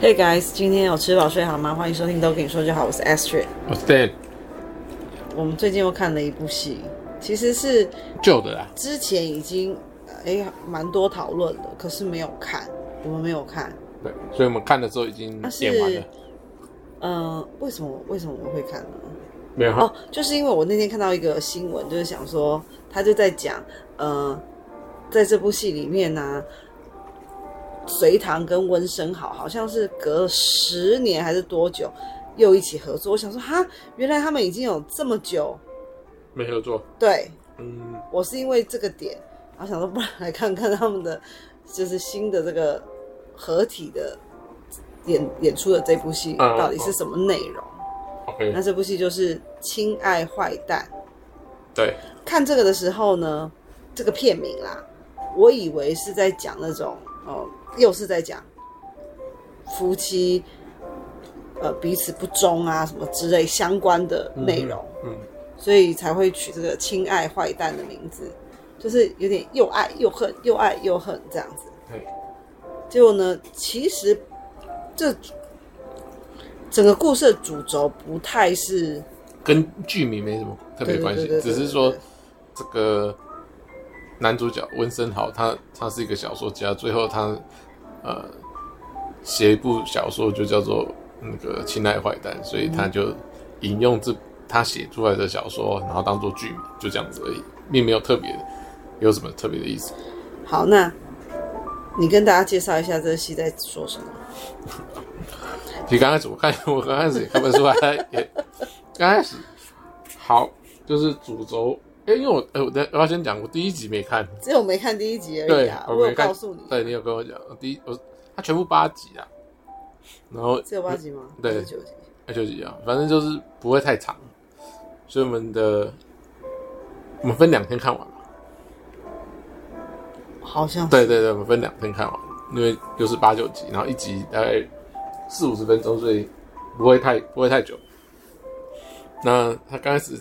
Hey guys，今天有吃饱睡好吗？欢迎收听都跟你说就好，我是 Astrid，我是 Dan。我们最近又看了一部戏，其实是旧的啦，之前已经哎蛮多讨论的，可是没有看，我们没有看。对，所以我们看的时候已经演完了。嗯、呃，为什么为什么我们会看呢？没有哦，就是因为我那天看到一个新闻，就是想说他就在讲，呃，在这部戏里面呢、啊。隋唐跟温升好好像是隔了十年还是多久又一起合作？我想说哈，原来他们已经有这么久没合作。对，嗯，我是因为这个点，然后想说不然来看看他们的就是新的这个合体的演演出的这部戏到底是什么内容。那这部戏就是《亲爱坏蛋》。对，看这个的时候呢，这个片名啦，我以为是在讲那种哦。又是在讲夫妻呃彼此不忠啊什么之类相关的内容，嗯，嗯，所以才会取这个“亲爱坏蛋”的名字，就是有点又爱又恨，又爱又恨这样子。对，结果呢，其实这整个故事的主轴不太是跟剧名没什么特别关系，只是说这个。男主角温森豪，他他是一个小说家，最后他呃写一部小说就叫做那个《亲爱坏蛋》，所以他就引用这他写出来的小说，然后当做剧名，就这样子而已，并没有特别有什么特别的意思。好，那你跟大家介绍一下这个戏在说什么？其实刚开始我看，我刚开始也看不出来，也刚开始好就是主轴。哎，因为我，哎，我我要先讲，我第一集没看，只有没看第一集而已啊。我，我有告诉你，对，你有跟我讲，第一我他全部八集啊，然后只有八集吗？对，九集，九集啊，反正就是不会太长，所以我们的我们分两天看完嘛，好像对对对，我们分两天看完，因为又是八九集，然后一集大概四五十分钟，所以不会太不会太久。那他刚开始。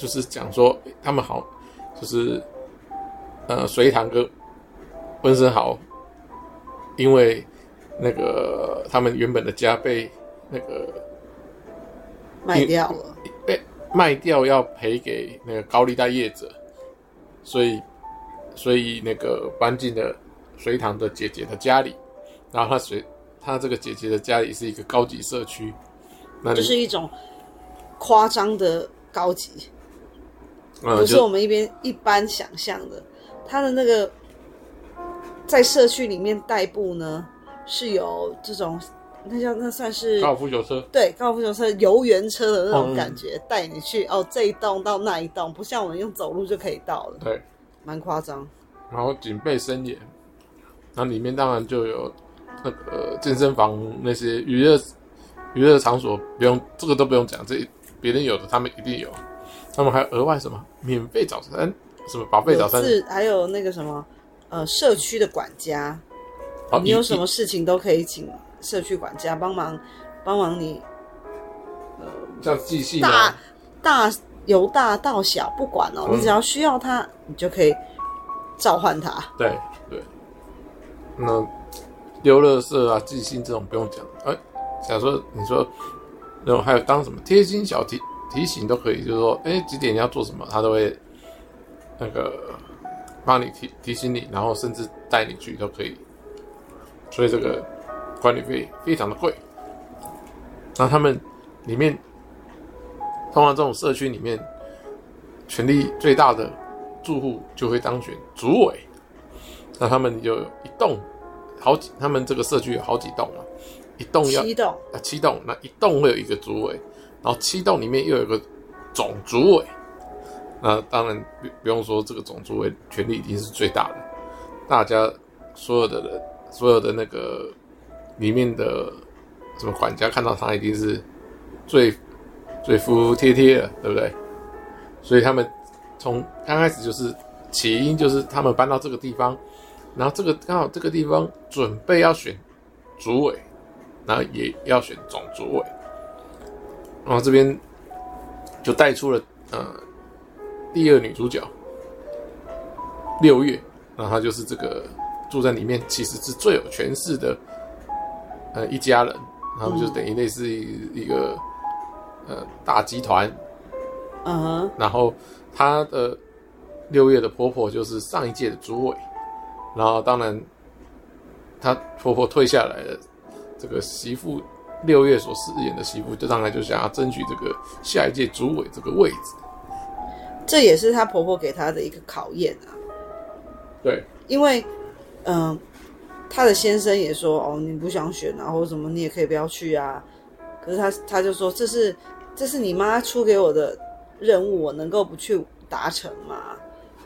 就是讲说他们好，就是呃，隋唐跟温昇豪，因为那个他们原本的家被那个卖掉了，被卖掉要赔给那个高利贷业者，所以所以那个搬进了隋唐的姐姐的家里，然后他隋他这个姐姐的家里是一个高级社区，那就是一种夸张的高级。不是我们一边一般想象的，他的那个在社区里面代步呢，是有这种那叫那算是高尔夫球车，对，高尔夫球车游园车的那种感觉，带、嗯、你去哦这一栋到那一栋，不像我们用走路就可以到了，对，蛮夸张。然后警备森严，那里面当然就有那个健身房那些娱乐娱乐场所，不用这个都不用讲，这别人有的他们一定有。他们还有额外什么？免费早餐，什么宝贝早餐，是还有那个什么，呃，社区的管家，哦、你有什么事情都可以请社区管家帮忙，帮忙你，呃，像寄信大大由大到小不管哦，嗯、你只要需要他，你就可以召唤他。对对，那丢垃圾啊、寄信这种不用讲，哎，假如说你说，然后还有当什么贴心小提。提醒都可以，就是说，哎，几点你要做什么，他都会那个帮你提提醒你，然后甚至带你去都可以。所以这个管理费非常的贵。那他们里面，通常这种社区里面，权力最大的住户就会当选主委。那他们有一栋好几，他们这个社区有好几栋啊，一栋要七栋啊七栋，那一栋会有一个主委。然后七栋里面又有个总主委，那当然不不用说，这个总主委权力一定是最大的。大家所有的人，所有的那个里面的什么管家看到他一定是最最服服帖帖的，对不对？所以他们从刚开始就是起因就是他们搬到这个地方，然后这个刚好这个地方准备要选主委，然后也要选总主委。然后这边就带出了呃第二女主角六月，然后她就是这个住在里面其实是最有权势的呃一家人，他们就等于类似一个、嗯、呃大集团。嗯哼。然后她的六月的婆婆就是上一届的主委，然后当然她婆婆退下来了，这个媳妇六月所饰演的媳妇，就当然就想要争取这个下一届主委这个位置。这也是她婆婆给她的一个考验啊。对，因为嗯。呃他的先生也说：“哦，你不想选啊，或者什么，你也可以不要去啊。”可是她，她就说：“这是这是你妈出给我的任务，我能够不去达成吗？”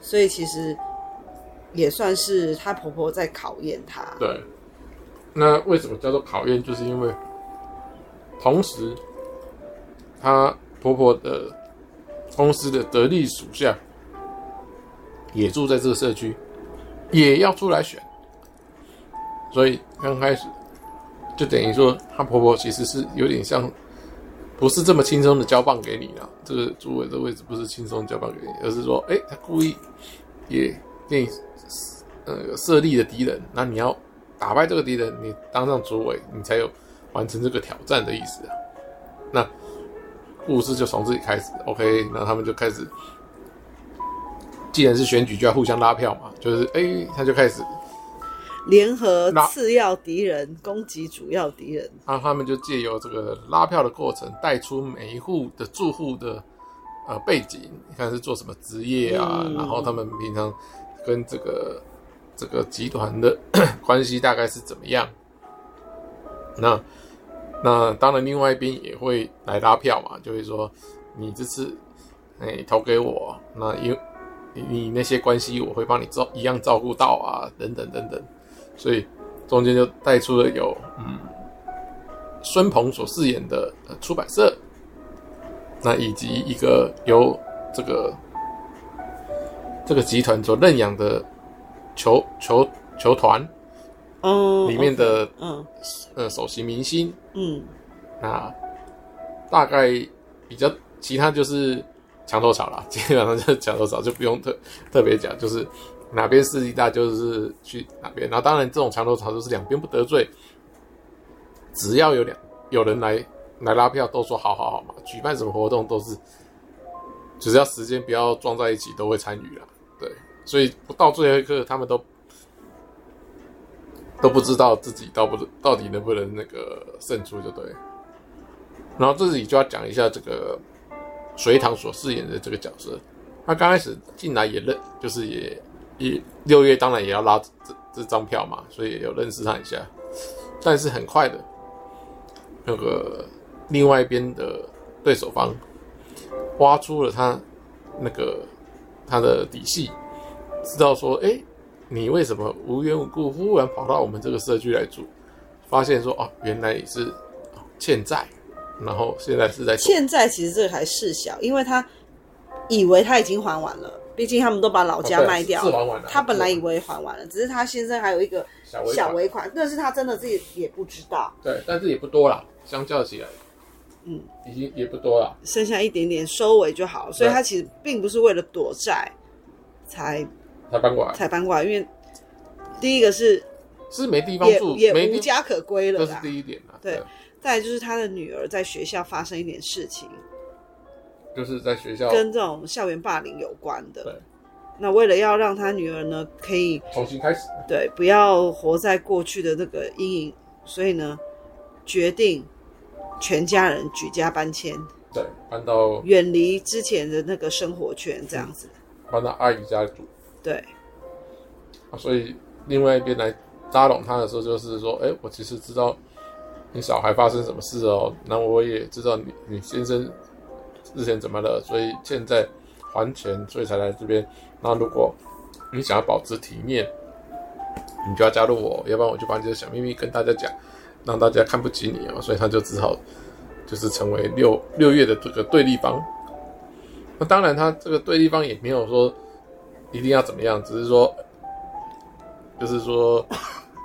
所以其实也算是她婆婆在考验她。对，那为什么叫做考验？就是因为同时，她婆婆的公司的得力属下也住在这个社区，也要出来选。所以刚开始就等于说，她婆婆其实是有点像，不是这么轻松的交棒给你了。这个主委的位置不是轻松交棒给你，而是说，哎，她故意也给你呃设立的敌人，那你要打败这个敌人，你当上主委，你才有完成这个挑战的意思啊。那故事就从这里开始，OK，那他们就开始，既然是选举，就要互相拉票嘛，就是哎，他就开始。联合次要敌人攻击主要敌人，那他们就借由这个拉票的过程，带出每一户的住户的呃背景，你看是做什么职业啊，嗯、然后他们平常跟这个这个集团的 关系大概是怎么样？那那当然，另外一边也会来拉票嘛，就会说你这次哎投给我，那因你那些关系我会帮你照一样照顾到啊，等等等等。所以中间就带出了有嗯，孙鹏所饰演的出版社，那以及一个由这个这个集团所认养的球球球团，嗯，里面的嗯呃首席明星，嗯，那大概比较其他就是墙头草啦，基本上就是墙头草，就不用特特别讲，就是。哪边势力大就是去哪边，然后当然这种墙头草就是两边不得罪，只要有两有人来来拉票，都说好好好嘛。举办什么活动都是，只要时间不要撞在一起，都会参与啦。对，所以不到最后一刻，他们都都不知道自己到不到底能不能那个胜出就对。然后这里就要讲一下这个隋唐所饰演的这个角色，他刚开始进来也认，就是也。也六月当然也要拉这这张票嘛，所以有认识他一下，但是很快的，那个另外一边的对手方挖出了他那个他的底细，知道说，哎，你为什么无缘无故忽然跑到我们这个社区来住？发现说，哦，原来你是欠债，然后现在是在欠债。其实这个还事小，因为他以为他已经还完了。毕竟他们都把老家卖掉了，了他本来以为还完了，只是他先生还有一个小尾款，那是他真的自己也不知道。对，但是也不多了，相较起来，嗯，已经也不多了，剩下一点点收尾就好。所以他其实并不是为了躲债才才搬过来，才搬过来，因为第一个是是没地方住，也无家可归了，这是第一点啊。对，再来就是他的女儿在学校发生一点事情。就是在学校跟这种校园霸凌有关的。对，那为了要让他女儿呢，可以重新开始，对，不要活在过去的那个阴影，所以呢，决定全家人举家搬迁，对，搬到远离之前的那个生活圈，这样子，搬到阿姨家住。对，啊，所以另外一边来拉拢他的时候，就是说，哎，我其实知道你小孩发生什么事哦，那我也知道你你先生。之前怎么了？所以现在还钱，所以才来这边。那如果你想要保持体面，你就要加入我，要不然我就把你的小秘密跟大家讲，让大家看不起你啊。所以他就只好就是成为六六月的这个对立方。那当然，他这个对立方也没有说一定要怎么样，只是说就是说，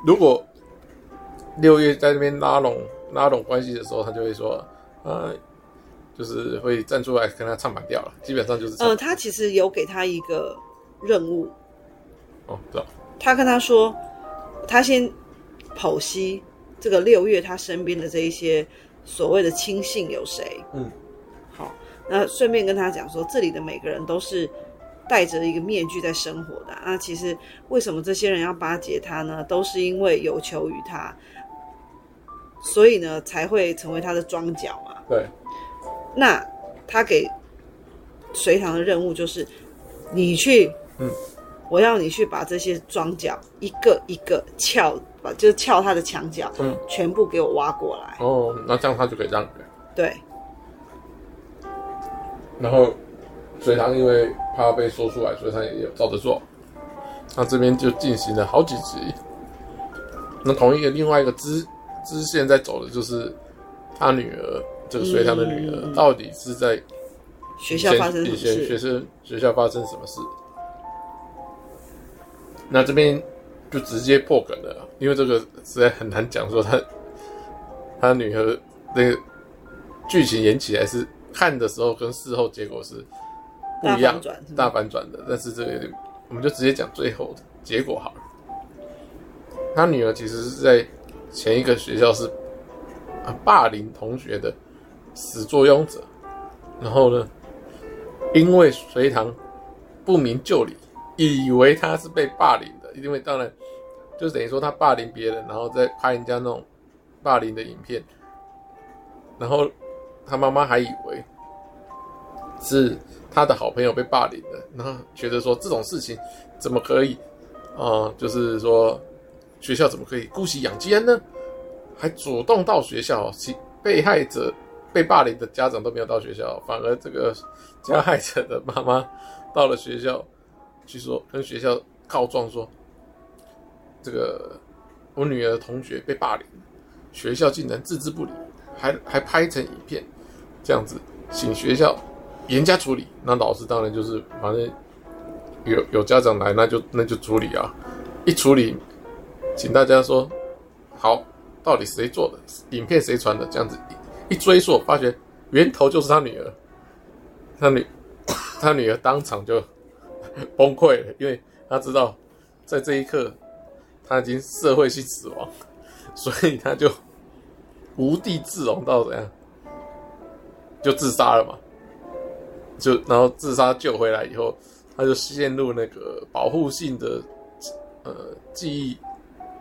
如果六月在那边拉拢拉拢关系的时候，他就会说呃。就是会站出来跟他唱反调了，基本上就是。呃，他其实有给他一个任务。哦，知道。他跟他说，他先剖析这个六月他身边的这一些所谓的亲信有谁？嗯，好，那顺便跟他讲说，这里的每个人都是戴着一个面具在生活的。那其实为什么这些人要巴结他呢？都是因为有求于他，所以呢才会成为他的桩脚嘛。对。那他给隋唐的任务就是，你去，嗯。我要你去把这些桩脚一个一个撬，把就是撬他的墙角，嗯，全部给我挖过来。哦，那这样他就可以让。对。然后隋唐因为怕被说出来，所以他也有照着做。那这边就进行了好几集。那同一个另外一个支支线在走的就是他女儿，这个隋唐的女儿到底是在学校发生什么事？学生学校发生什么事？那这边就直接破梗了，因为这个实在很难讲，说他他女儿那个剧情演起来是看的时候跟事后结果是不一样，大反转的。但是这个我们就直接讲最后的结果好了。他女儿其实是在前一个学校是啊霸凌同学的始作俑者，然后呢，因为隋唐不明就里。以为他是被霸凌的，因为当然就等于说他霸凌别人，然后再拍人家那种霸凌的影片，然后他妈妈还以为是他的好朋友被霸凌的，然后觉得说这种事情怎么可以啊、就是说学校怎么可以姑息养奸呢？还主动到学校，其被害者被霸凌的家长都没有到学校，反而这个加害者的妈妈到了学校。据说跟学校告状说，这个我女儿同学被霸凌，学校竟然置之不理，还还拍成影片，这样子，请学校严加处理。那老师当然就是反正有有家长来，那就那就处理啊。一处理，请大家说好，到底谁做的，影片谁传的？这样子一一追溯，发觉源头就是他女儿，他女 他女儿当场就。崩溃了，因为他知道，在这一刻他已经社会性死亡，所以他就无地自容到怎样，就自杀了嘛。就然后自杀救回来以后，他就陷入那个保护性的呃记忆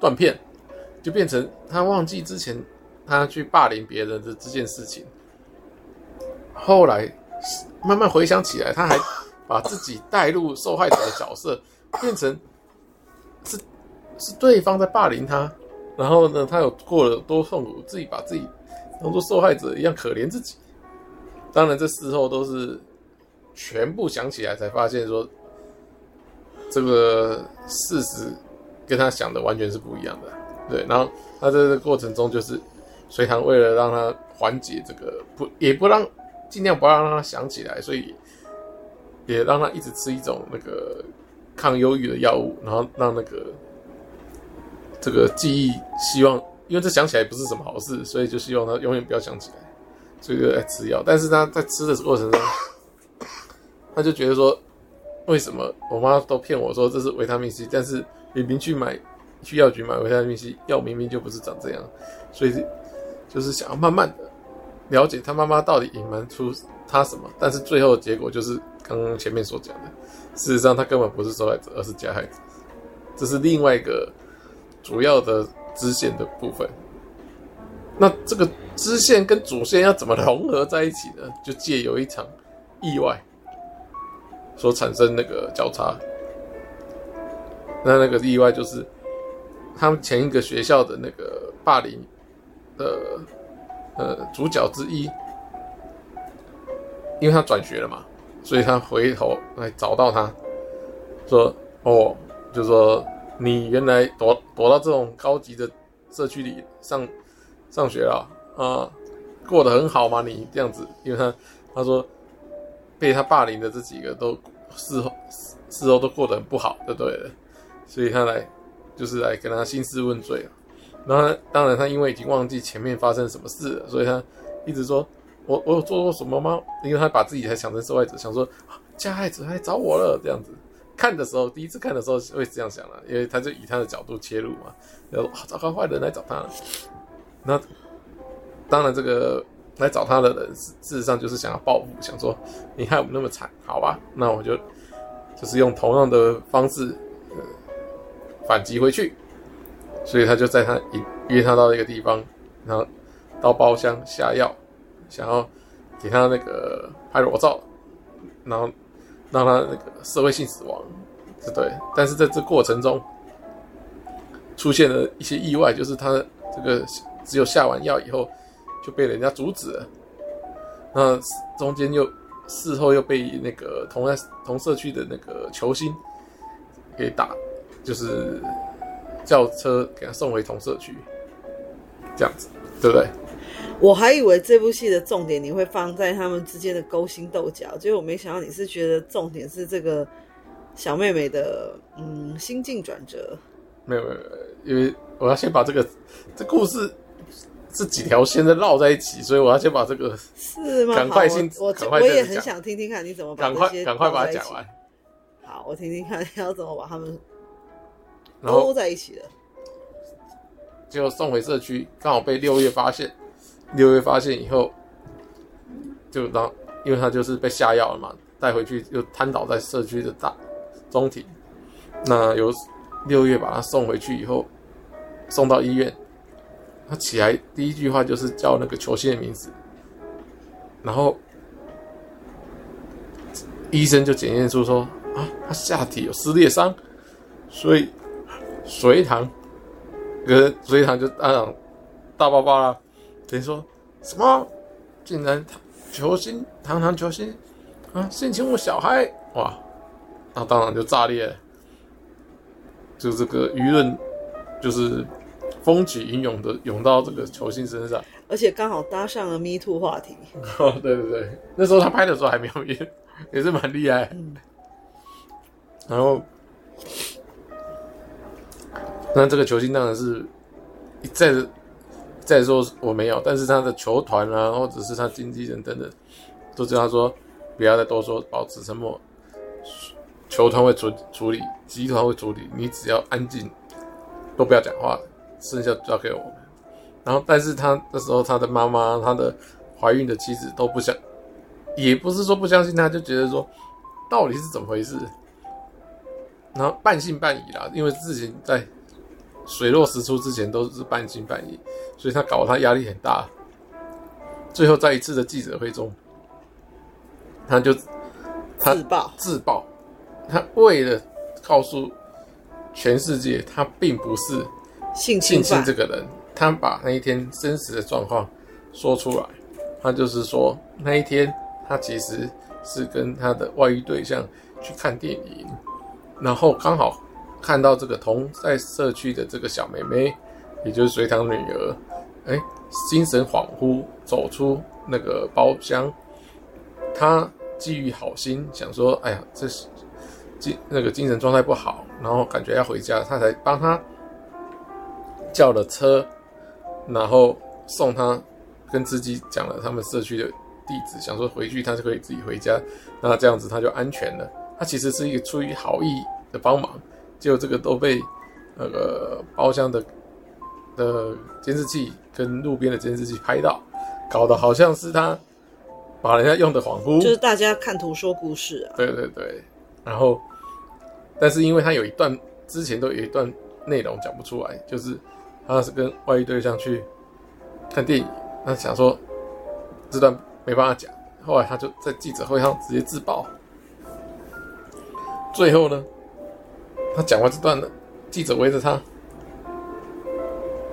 断片，就变成他忘记之前他去霸凌别人的这件事情。后来慢慢回想起来，他还。把自己带入受害者的角色，变成是是对方在霸凌他，然后呢，他有过了多痛苦，自己把自己当做受害者一样可怜自己。当然，这事后都是全部想起来才发现说，这个事实跟他想的完全是不一样的。对，然后他在这个过程中，就是隋唐为了让他缓解这个不，也不让尽量不要让他想起来，所以。也让他一直吃一种那个抗忧郁的药物，然后让那个这个记忆，希望因为这想起来不是什么好事，所以就希望他永远不要想起来，所以就在吃药。但是他在吃的过程中，他就觉得说，为什么我妈都骗我说这是维他命 C，但是明明去买去药局买维他命 C 药，明明就不是长这样，所以就是想要慢慢的了解他妈妈到底隐瞒出他什么，但是最后的结果就是。刚刚前面所讲的，事实上他根本不是受害者，而是加害者。这是另外一个主要的支线的部分。那这个支线跟主线要怎么融合在一起呢？就借由一场意外所产生那个交叉。那那个意外就是他们前一个学校的那个霸凌的呃主角之一，因为他转学了嘛。所以他回头来找到他，说：“哦，就说你原来躲躲到这种高级的社区里上上学了啊，过得很好吗？你这样子，因为他他说被他霸凌的这几个都事后事后都过得很不好，就对了？所以他来就是来跟他兴师问罪。然后当然他因为已经忘记前面发生什么事了，所以他一直说。”我我有做过什么吗？因为他把自己还想成受害者，想说加害者来找我了这样子。看的时候，第一次看的时候会这样想了，因为他就以他的角度切入嘛。然后哇，糟糕，坏人来找他了。那当然，这个来找他的人事事实上就是想要报复，想说你害我们那么惨，好吧，那我就就是用同样的方式，呃，反击回去。所以他就在他约他到一个地方，然后到包厢下药，想要给他那个拍裸照，然后让他那个社会性死亡，对。但是在这过程中出现了一些意外，就是他这个只有下完药以后就被人家阻止了。那中间又事后又被那个同在同社区的那个球星给打，就是。叫车给他送回同社区，这样子，对不对？我还以为这部戏的重点你会放在他们之间的勾心斗角，结果我没想到你是觉得重点是这个小妹妹的嗯心境转折。没有没有，因为我要先把这个这故事这几条线在绕在一起，所以我要先把这个是吗？赶快先，我也很想听听看你怎么把赶快赶快把它讲完。好，我听听看要怎么把他们。都在一起了，就送回社区，刚好被六月发现。六月发现以后，就当因为他就是被下药了嘛，带回去又瘫倒在社区的大中庭。那由六月把他送回去以后，送到医院，他起来第一句话就是叫那个球星的名字，然后医生就检验出说啊，他下体有撕裂伤，所以。隋棠，跟隋唐就当场大爆发了，等于说什么？竟然球星堂堂球星啊，性侵我小孩哇！那当然就炸裂了，就这个舆论就是风起云涌的涌到这个球星身上，而且刚好搭上了 Me Too 话题。哦，对对对，那时候他拍的时候还没有也也是蛮厉害，嗯、然后。那这个球星当然是一再再说我没有，但是他的球团啊，或者是他经纪人等等，都知道说不要再多说，保持沉默。球团会处处理，集团会处理，你只要安静，都不要讲话，剩下交给我们。然后，但是他那时候他的妈妈、他的怀孕的妻子都不相，也不是说不相信他，就觉得说到底是怎么回事，然后半信半疑啦，因为事情在。水落石出之前都是半信半疑，所以他搞得他压力很大。最后在一次的记者会中，他就他自爆自爆，他为了告诉全世界他并不是性侵这个人，他把那一天真实的状况说出来。他就是说那一天他其实是跟他的外遇对象去看电影，然后刚好。看到这个同在社区的这个小妹妹，也就是隋棠女儿，哎，精神恍惚走出那个包厢。他基于好心，想说，哎呀，这是精那个精神状态不好，然后感觉要回家，他才帮她叫了车，然后送他跟司机讲了他们社区的地址，想说回去他就可以自己回家，那这样子他就安全了。他其实是一个出于好意的帮忙。结果这个都被那个包厢的的监视器跟路边的监视器拍到，搞得好像是他把人家用的恍惚，就是大家看图说故事啊。对对对，然后，但是因为他有一段之前都有一段内容讲不出来，就是他是跟外遇对象去看电影，他想说这段没办法讲，后来他就在记者会上直接自爆，最后呢。他讲完这段了，记者围着他，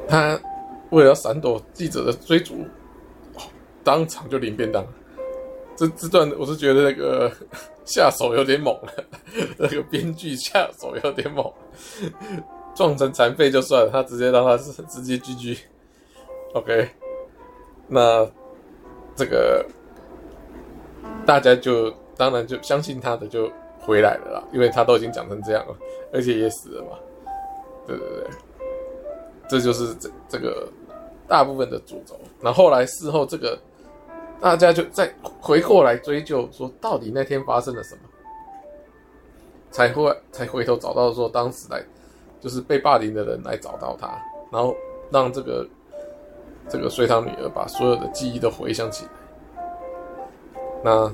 他为了闪躲记者的追逐，当场就领便当。这这段我是觉得那个 下手有点猛了，那个编剧下手有点猛，撞成残废就算了，他直接让他是直接 GG。OK，那这个大家就当然就相信他的就。回来了啦，因为他都已经讲成这样了，而且也死了嘛。对对对，这就是这这个大部分的主轴。然后后来事后这个大家就再回过来追究，说到底那天发生了什么，才会才回头找到说当时来就是被霸凌的人来找到他，然后让这个这个隋唐女儿把所有的记忆都回想起来。那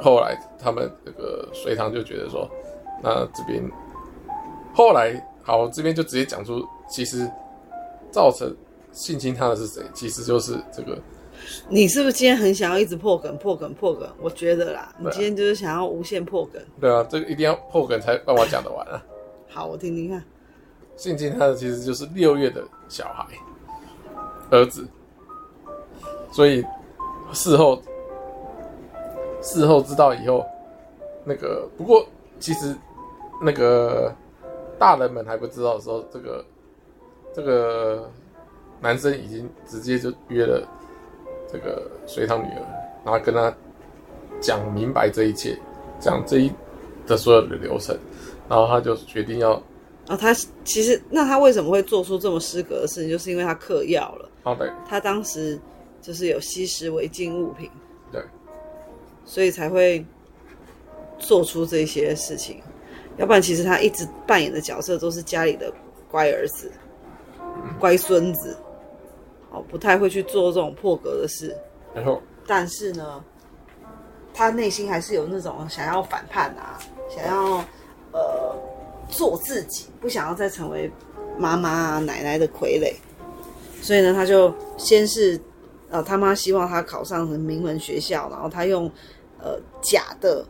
后来他们这个隋唐就觉得说，那这边后来好，这边就直接讲出，其实造成性侵他的是谁？其实就是这个。你是不是今天很想要一直破梗、破梗、破梗？我觉得啦，你今天就是想要无限破梗。对啊，这个一定要破梗才让我讲得完啊。好，我听听看。静静他的其实就是六月的小孩，儿子。所以事后事后知道以后，那个不过其实那个大人们还不知道的时候，这个这个男生已经直接就约了。这个隋唐女儿，然后跟他讲明白这一切，讲这一的所有的流程，然后他就决定要。啊，他其实那他为什么会做出这么失格的事情，就是因为他嗑药了。哦，对。他当时就是有吸食违禁物品，对，所以才会做出这些事情。要不然，其实他一直扮演的角色都是家里的乖儿子、嗯、乖孙子。哦，不太会去做这种破格的事。然后，但是呢，他内心还是有那种想要反叛啊，想要呃做自己，不想要再成为妈妈啊奶奶的傀儡。所以呢，他就先是呃他妈希望他考上名门学校，然后他用呃假的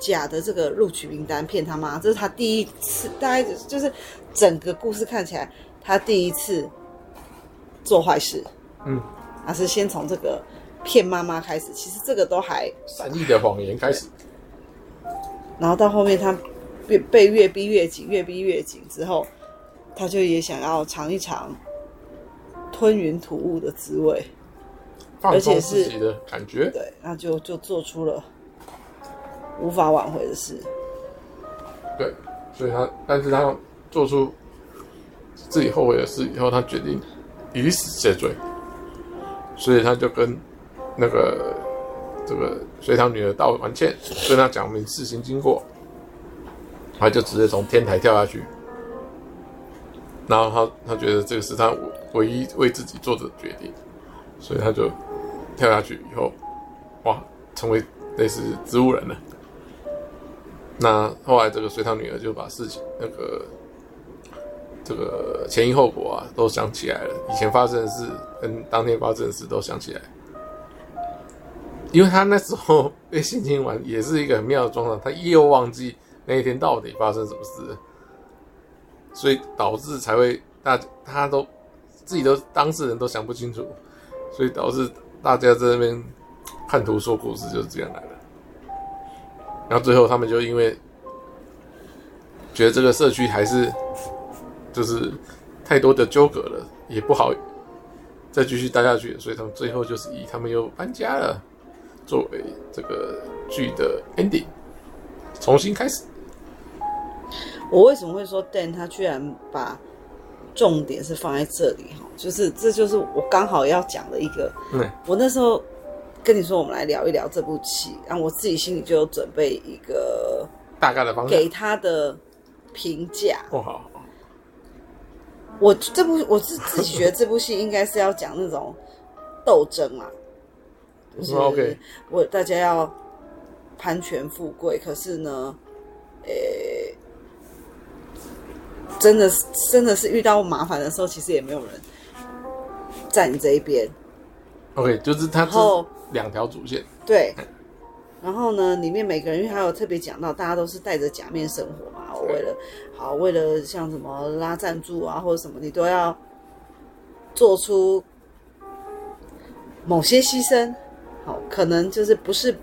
假的这个录取名单骗他妈。这是他第一次，大概就是整个故事看起来，他第一次。做坏事，嗯，还是先从这个骗妈妈开始。其实这个都还善意的谎言开始，然后到后面他被被越逼越紧，越逼越紧之后，他就也想要尝一尝吞云吐雾的滋味，而且是自己的感觉，对，那就就做出了无法挽回的事。对，所以他，但是他做出自己后悔的事以后，他决定。以死谢罪，所以他就跟那个这个隋唐女儿道完歉，跟他讲明事情经过，他就直接从天台跳下去。然后他他觉得这个是他唯一为自己做的决定，所以他就跳下去以后，哇，成为类似植物人了。那后来这个隋唐女儿就把事情那个。这个前因后果啊，都想起来了。以前发生的事跟当天发生的事都想起来，因为他那时候被性侵完，也是一个很妙的状况，他又忘记那一天到底发生什么事，所以导致才会大他都自己都当事人都想不清楚，所以导致大家在那边看图说故事就是这样来的。然后最后他们就因为觉得这个社区还是。就是太多的纠葛了，也不好再继续待下去，所以他们最后就是以他们又搬家了作为这个剧的 ending，重新开始。我为什么会说 Dan 他居然把重点是放在这里哈？就是这就是我刚好要讲的一个。嗯，我那时候跟你说，我们来聊一聊这部戏，然后我自己心里就有准备一个大概的方向，给他的评价。哦，好。我这部我是自己觉得这部戏应该是要讲那种斗争嘛，就是我大家要攀权富贵，可是呢，诶、欸，真的是真的是遇到麻烦的时候，其实也没有人在你这一边。OK，就是他后两条主线对。然后呢，里面每个人因为还有特别讲到，大家都是戴着假面生活嘛。我为了好，为了像什么拉赞助啊，或者什么，你都要做出某些牺牲。好，可能就是不是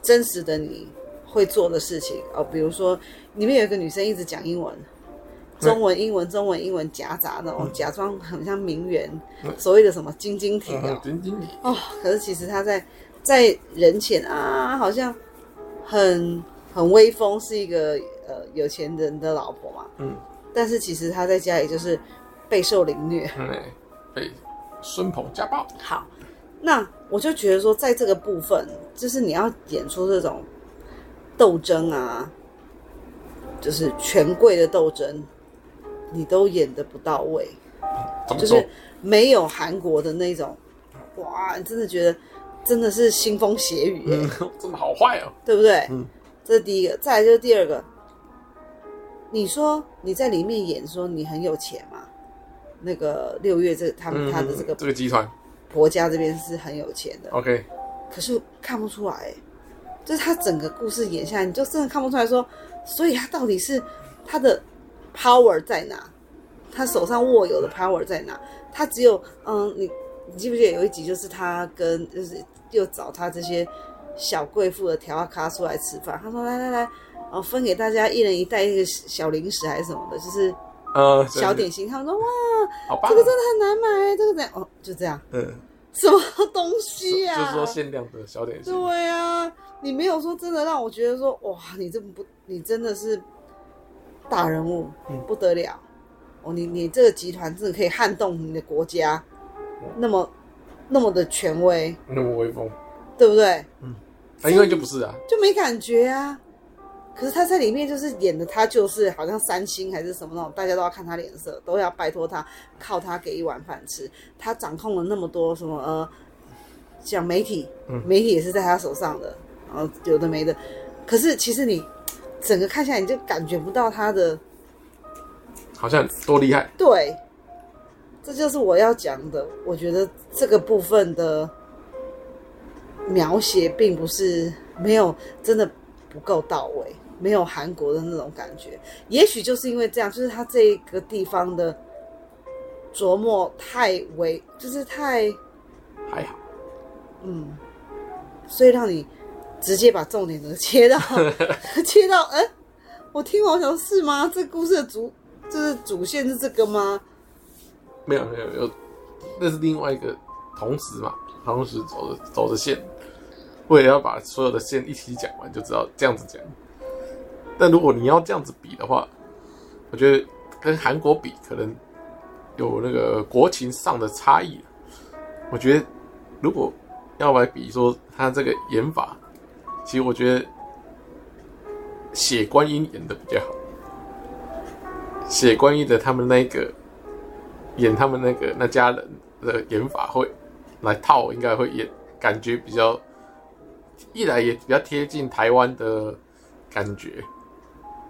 真实的你会做的事情哦。比如说，里面有一个女生一直讲英文，中文、英文、中文、英文夹杂那种，假装很像名媛，所谓的什么晶晶体哦，晶晶体哦。可是其实他在。在人前啊，好像很很威风，是一个呃有钱人的老婆嘛。嗯。但是其实他在家里就是备受凌虐，嗯，被孙鹏家暴。好，那我就觉得说，在这个部分，就是你要演出这种斗争啊，就是权贵的斗争，你都演的不到位，就是没有韩国的那种哇，你真的觉得真的是腥风血雨、欸。嗯，真的好坏哦，对不对？嗯，这是第一个，再来就是第二个。你说你在里面演说你很有钱嘛？那个六月这他们他的这个、嗯、这个集团。婆家这边是很有钱的。OK，可是看不出来、欸，就是他整个故事演下来，你就真的看不出来说，所以他到底是他的 power 在哪？他手上握有的 power 在哪？他只有嗯，你你记不记得有一集就是他跟就是又找他这些小贵妇的调啊咖出来吃饭，他说来来来。哦，分给大家一人一袋一个小零食还是什么的，就是呃小点心。他们说哇，这个真的很难买，这个怎样？哦，就这样。嗯，什么东西啊？就是说限量的小点心。对啊，你没有说真的让我觉得说哇，你这么不，你真的是大人物，嗯，不得了。哦，你你这个集团真的可以撼动你的国家，那么那么的权威，那么威风，对不对？嗯，因为就不是啊，就没感觉啊。可是他在里面就是演的，他就是好像三星还是什么那种，大家都要看他脸色，都要拜托他，靠他给一碗饭吃。他掌控了那么多什么呃，像媒体，媒体也是在他手上的，然后有的没的。可是其实你整个看下来，你就感觉不到他的，好像多厉害。对，这就是我要讲的。我觉得这个部分的描写并不是没有真的不够到位。没有韩国的那种感觉，也许就是因为这样，就是他这个地方的琢磨太微，就是太还好，嗯，所以让你直接把重点都切到 切到，哎、欸，我听我想是吗？这故事的主就是主线是这个吗？没有没有没有，那是另外一个同时嘛，同时走的走的线，我也要把所有的线一起讲完，就知道这样子讲。但如果你要这样子比的话，我觉得跟韩国比可能有那个国情上的差异。我觉得如果要来比说他这个演法，其实我觉得写观音演的比较好。写观音的他们那个演他们那个那家人的演法会来套，应该会演感觉比较一来也比较贴近台湾的感觉。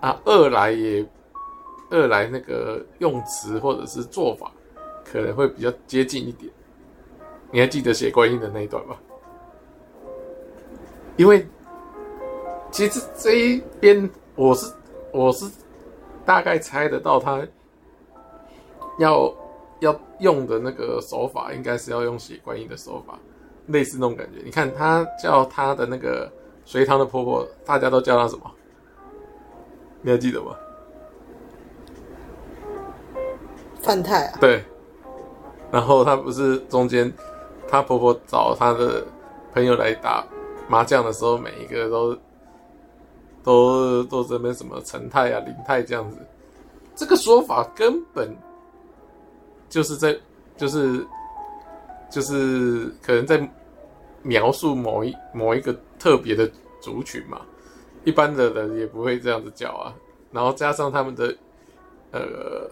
啊，二来也，二来那个用词或者是做法可能会比较接近一点。你还记得写观音的那一段吗？因为其实这一边我是我是大概猜得到他要要用的那个手法，应该是要用血观音的手法，类似那种感觉。你看他叫他的那个隋唐的婆婆，大家都叫他什么？你还记得吗？范太啊，对。然后她不是中间，她婆婆找她的朋友来打麻将的时候，每一个都都都这边什么陈太啊、林太这样子。这个说法根本就是在，就是就是可能在描述某一某一个特别的族群嘛。一般的人也不会这样子叫啊，然后加上他们的呃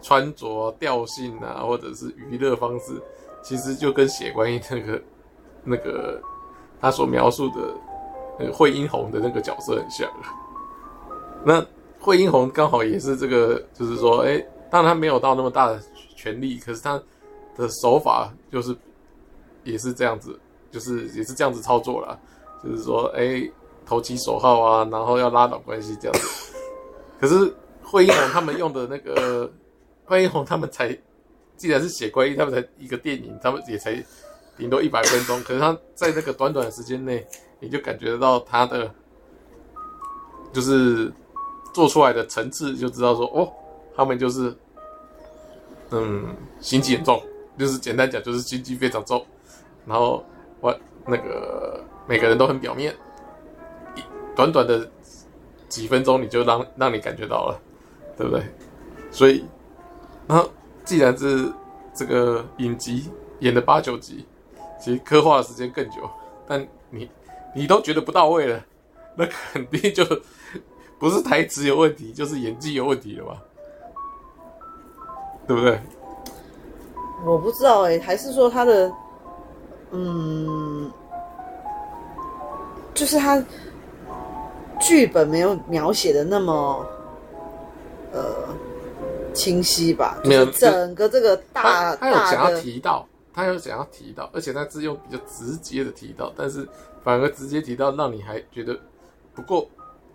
穿着调性啊，或者是娱乐方式，其实就跟血观音那个那个他所描述的惠英红的那个角色很像。那惠英红刚好也是这个，就是说，哎、当然他没有到那么大的权力，可是他的手法就是也是这样子，就是也是这样子操作啦，就是说，哎、投其所好啊，然后要拉拢关系这样子。可是惠英红他们用的那个惠英红他们才，既然是血观音，他们才一个电影，他们也才顶多一百分钟。可是他在那个短短时间内，你就感觉得到他的就是做出来的层次，就知道说哦，他们就是嗯心机很重，就是简单讲就是心机非常重。然后我那个每个人都很表面。短短的几分钟，你就让让你感觉到了，对不对？所以，然后既然是这个影集演了八九集，其实刻画的时间更久，但你你都觉得不到位了，那肯定就不是台词有问题，就是演技有问题了吧？对不对？我不知道哎、欸，还是说他的嗯，就是他剧本没有描写的那么呃清晰吧？没有，整个这个大他有想要提到，他有想要提到，而且他是用比较直接的提到，但是反而直接提到让你还觉得不够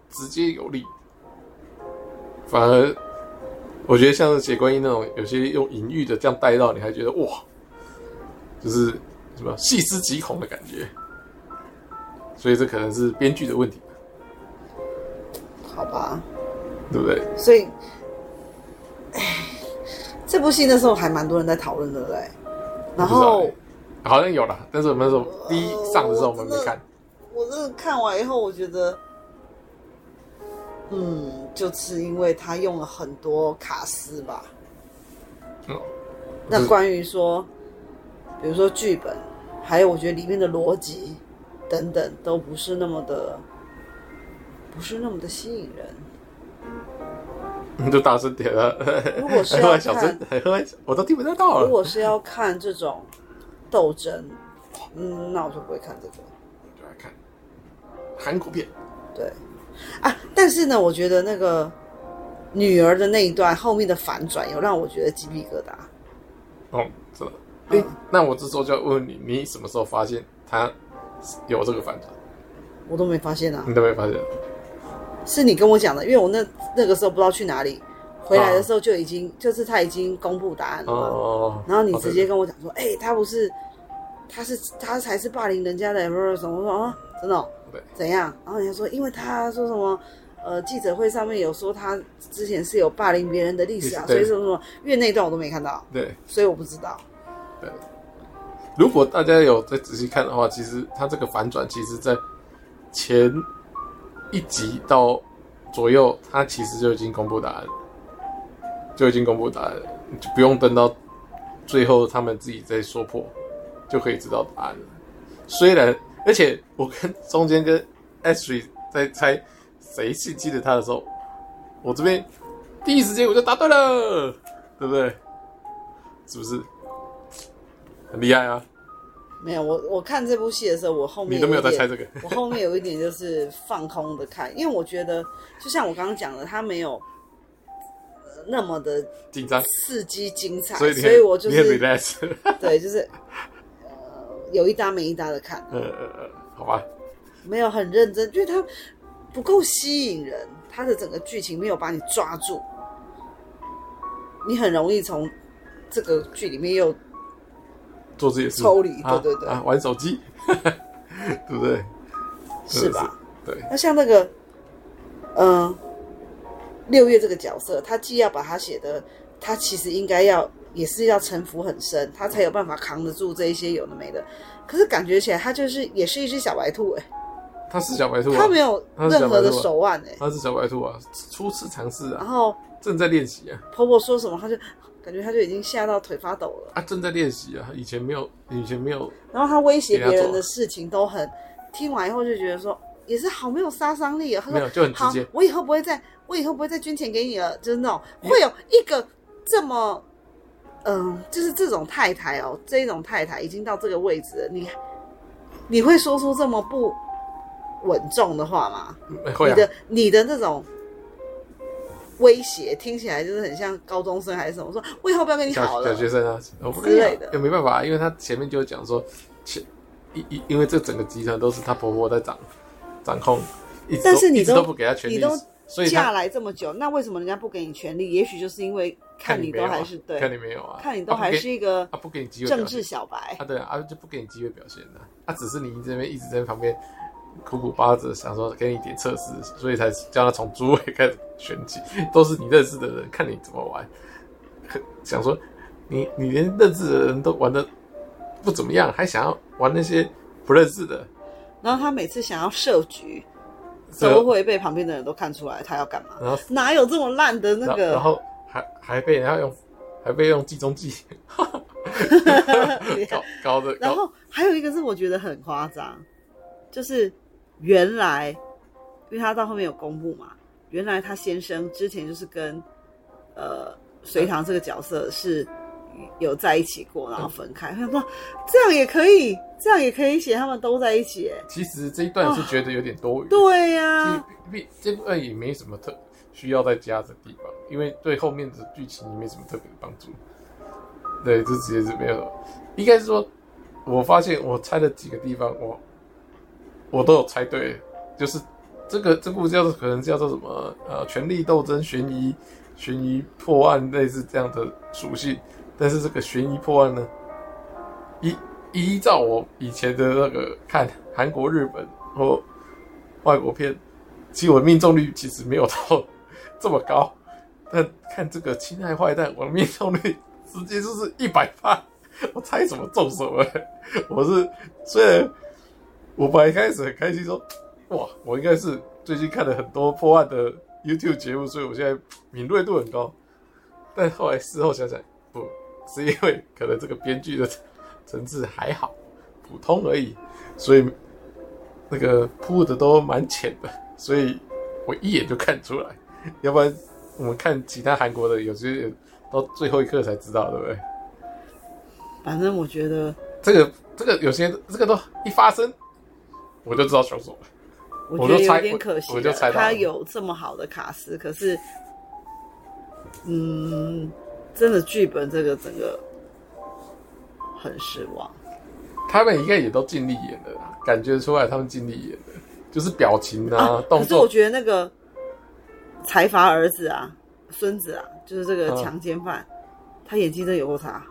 直接有力，反而我觉得像是血观音那种有些用隐喻的这样带到，你还觉得哇，就是。什么细思极恐的感觉，所以这可能是编剧的问题，好吧？对不对？所以，哎，这部戏那时候还蛮多人在讨论的，对不对？然后好像有了，但是我们那时候第一上的时候我们没看。我这个看完以后，我觉得，嗯，就是因为他用了很多卡司吧。嗯，那关于说。比如说剧本，还有我觉得里面的逻辑等等，都不是那么的，不是那么的吸引人。你 就大声点了。如果是要 看，我都听不到了。如果是要看这种斗争，嗯，那我就不会看这个。就来看韩国片。对啊，但是呢，我觉得那个女儿的那一段后面的反转，有让我觉得鸡皮疙瘩。哦，是的。哎，那我这时候就要问你，你什么时候发现他有这个反转？我都没发现啊！你都没发现？是你跟我讲的，因为我那那个时候不知道去哪里，回来的时候就已经、啊、就是他已经公布答案了。哦。然后你直接跟我讲说，哎、欸，他不是，他是他才是霸凌人家的，不是什么？我说啊，真的。怎样？然后人家说，因为他说什么？呃，记者会上面有说他之前是有霸凌别人的历史啊，所以什么什么，因为那段我都没看到。对。所以我不知道。对，如果大家有再仔细看的话，其实他这个反转，其实在前一集到左右，他其实就已经公布答案了，就已经公布答案了，就不用等到最后他们自己再说破，就可以知道答案了。虽然，而且我跟中间跟 Ashley 在猜谁是记得他的时候，我这边第一时间我就答对了，对不对？是不是？很厉害啊！没有我，我看这部戏的时候，我后面你都没有在猜这个。我后面有一点就是放空的看，因为我觉得，就像我刚刚讲的，他没有那么的紧张、刺激、精彩，所以所以我就是 对，就是呃有一搭没一搭的看。呃呃呃，好吧，没有很认真，因为它不够吸引人，它的整个剧情没有把你抓住，你很容易从这个剧里面又。做这些事，抽离，对对对，啊，玩手机，对不对？是吧？对。那像那个，嗯，六月这个角色，他既要把他写的，他其实应该要也是要城府很深，他才有办法扛得住这一些有的没的。可是感觉起来，他就是也是一只小白兔哎。他是小白兔，他没有任何的手腕哎。他是小白兔啊，初次尝试啊，然后正在练习啊。婆婆说什么，他就。感觉他就已经吓到腿发抖了。他正在练习啊，以前没有，以前没有。然后他威胁别人的事情都很，听完以后就觉得说，也是好没有杀伤力啊。他说没有，就很直接。我以后不会再，我以后不会再捐钱给你了，就是那种会有一个这么，嗯、呃，就是这种太太哦，这种太太已经到这个位置了，你你会说出这么不稳重的话吗？会啊。你的你的那种。威胁听起来就是很像高中生还是什么？说我以后不要跟你好了，小学生啊，之类的。也没办法，因为他前面就讲说，前因因因为这整个集团都是他婆婆在掌掌控，但是你都，都不给他权利，你都嫁来这么久，那为什么人家不给你权利？也许就是因为看你都还是对，看你没有啊，看你都还是一个啊不给你机会，政治小白啊，对啊，就不给你机会表现的，啊，只是你这边一直在旁边。苦苦巴着，想说给你点测试，所以才叫他从诸位开始选起，都是你认识的人，看你怎么玩。想说你你连认识的人都玩的不怎么样，还想要玩那些不认识的。然后他每次想要设局，都会被旁边的人都看出来他要干嘛。然后哪有这么烂的那个？然后还还被人家用，还被用计中计，高高的。然后还有一个是我觉得很夸张，就是。原来，因为他到后面有公布嘛，原来他先生之前就是跟呃隋唐这个角色是有在一起过，然后分开。他想说这样也可以这样也可以写他们都在一起。其实这一段是觉得有点多余。对呀，这这段也没什么特需要再加的地方，因为对后面的剧情也没什么特别的帮助。对，这直接是没有。应该是说，我发现我猜了几个地方，我我都有猜对，就是这个这部叫做可能叫做什么呃，权力斗争、悬疑、悬疑破案类似这样的属性，但是这个悬疑破案呢，依依照我以前的那个看韩国、日本或外国片，其实我命中率其实没有到这么高，但看这个《亲爱坏蛋》，我的命中率。直接就是一百趴，我猜什么中什么。我是虽然我本来开始很开心说，哇，我应该是最近看了很多破案的 YouTube 节目，所以我现在敏锐度很高。但后来事后想想，是因为可能这个编剧的层次还好，普通而已，所以那个铺的都蛮浅的，所以我一眼就看出来。要不然我们看其他韩国的有些。到最后一刻才知道，对不对？反正我觉得这个这个有些这个都一发生，我就知道凶手了。我觉得有点可惜，我就猜到他有这么好的卡司，可是，嗯，真的剧本这个整个很失望。他们应该也都尽力演了啦，感觉出来他们尽力演了，就是表情啊，啊动作。可是我觉得那个财阀儿子啊。孙子啊，就是这个强奸犯，嗯、他演技真的有够差，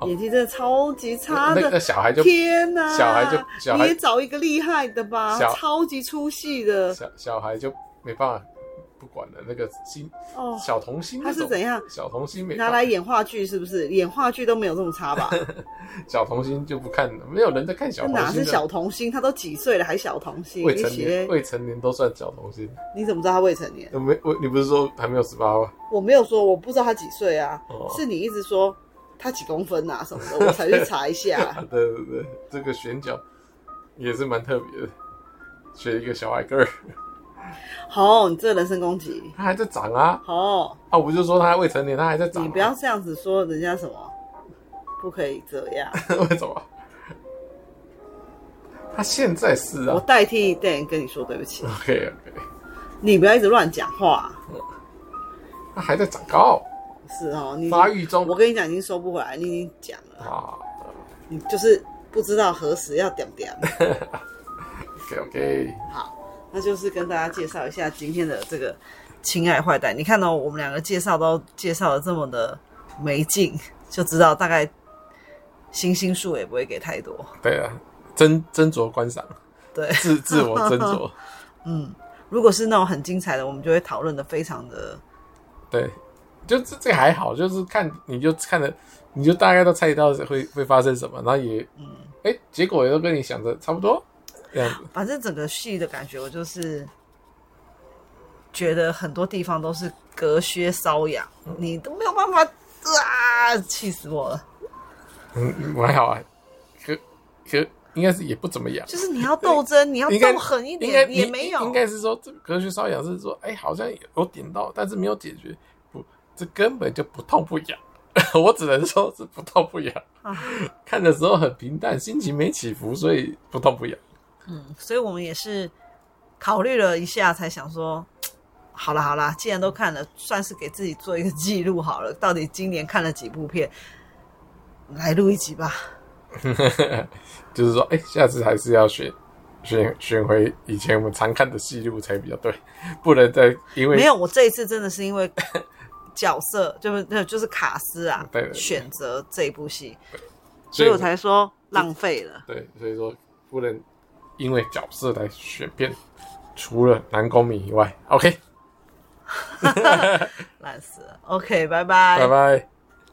哦、演技真的超级差的。那个小孩就天哪，小孩就小孩你也找一个厉害的吧，超级出戏的。小小孩就没办法。不管了，那个新哦，小童星他是怎样？小童星没拿来演话剧是不是？演话剧都没有这么差吧？小童星就不看了，没有人在看小童星。哪是小童星？他都几岁了还小童星？未成年，未成年都算小童星。你怎么知道他未成年？没我，你不是说还没有十八吗？我没有说，我不知道他几岁啊。哦、是你一直说他几公分啊什么的，我才去查一下。对对对，这个选角也是蛮特别的，选一个小矮个儿。好，你这人身攻击，他还在长啊！好，啊，我不就说他未成年，他还在长。你不要这样子说人家什么，不可以这样。为什么？他现在是啊。我代替电影跟你说对不起。OK OK。你不要一直乱讲话。他还在长高。是哦，你发育中。我跟你讲，已经收不回来，你已经讲了啊。你就是不知道何时要点点。OK OK。好。那就是跟大家介绍一下今天的这个《亲爱坏蛋》。你看到我们两个介绍都介绍的这么的没劲，就知道大概星星数也不会给太多。对啊，斟斟酌观赏，对，自自我斟酌。嗯，如果是那种很精彩的，我们就会讨论的非常的。对，就这这还好，就是看你就看的，你就大概都猜到会会发生什么，然后也嗯，哎、欸，结果也都跟你想的差不多。反正整个戏的感觉，我就是觉得很多地方都是隔靴搔痒，嗯、你都没有办法啊！气死我了。嗯，还好啊，可可应该是也不怎么痒。就是你要斗争，你要斗狠一点，也没有。应该是说，这隔靴搔痒是说，哎、欸，好像有点到，但是没有解决。不，这根本就不痛不痒。我只能说是不痛不痒。啊、看的时候很平淡，心情没起伏，所以不痛不痒。嗯，所以我们也是考虑了一下，才想说，好了好了，既然都看了，算是给自己做一个记录好了。到底今年看了几部片，来录一集吧。就是说，哎、欸，下次还是要选选选回以前我们常看的戏路才比较对，不能再因为没有我这一次真的是因为 角色，就是就是卡司啊，选择这部戏，所以我才说浪费了。对，所以说不能。因为角色来选片，除了南宫珉以外，OK，烂死了，OK，拜拜，拜拜。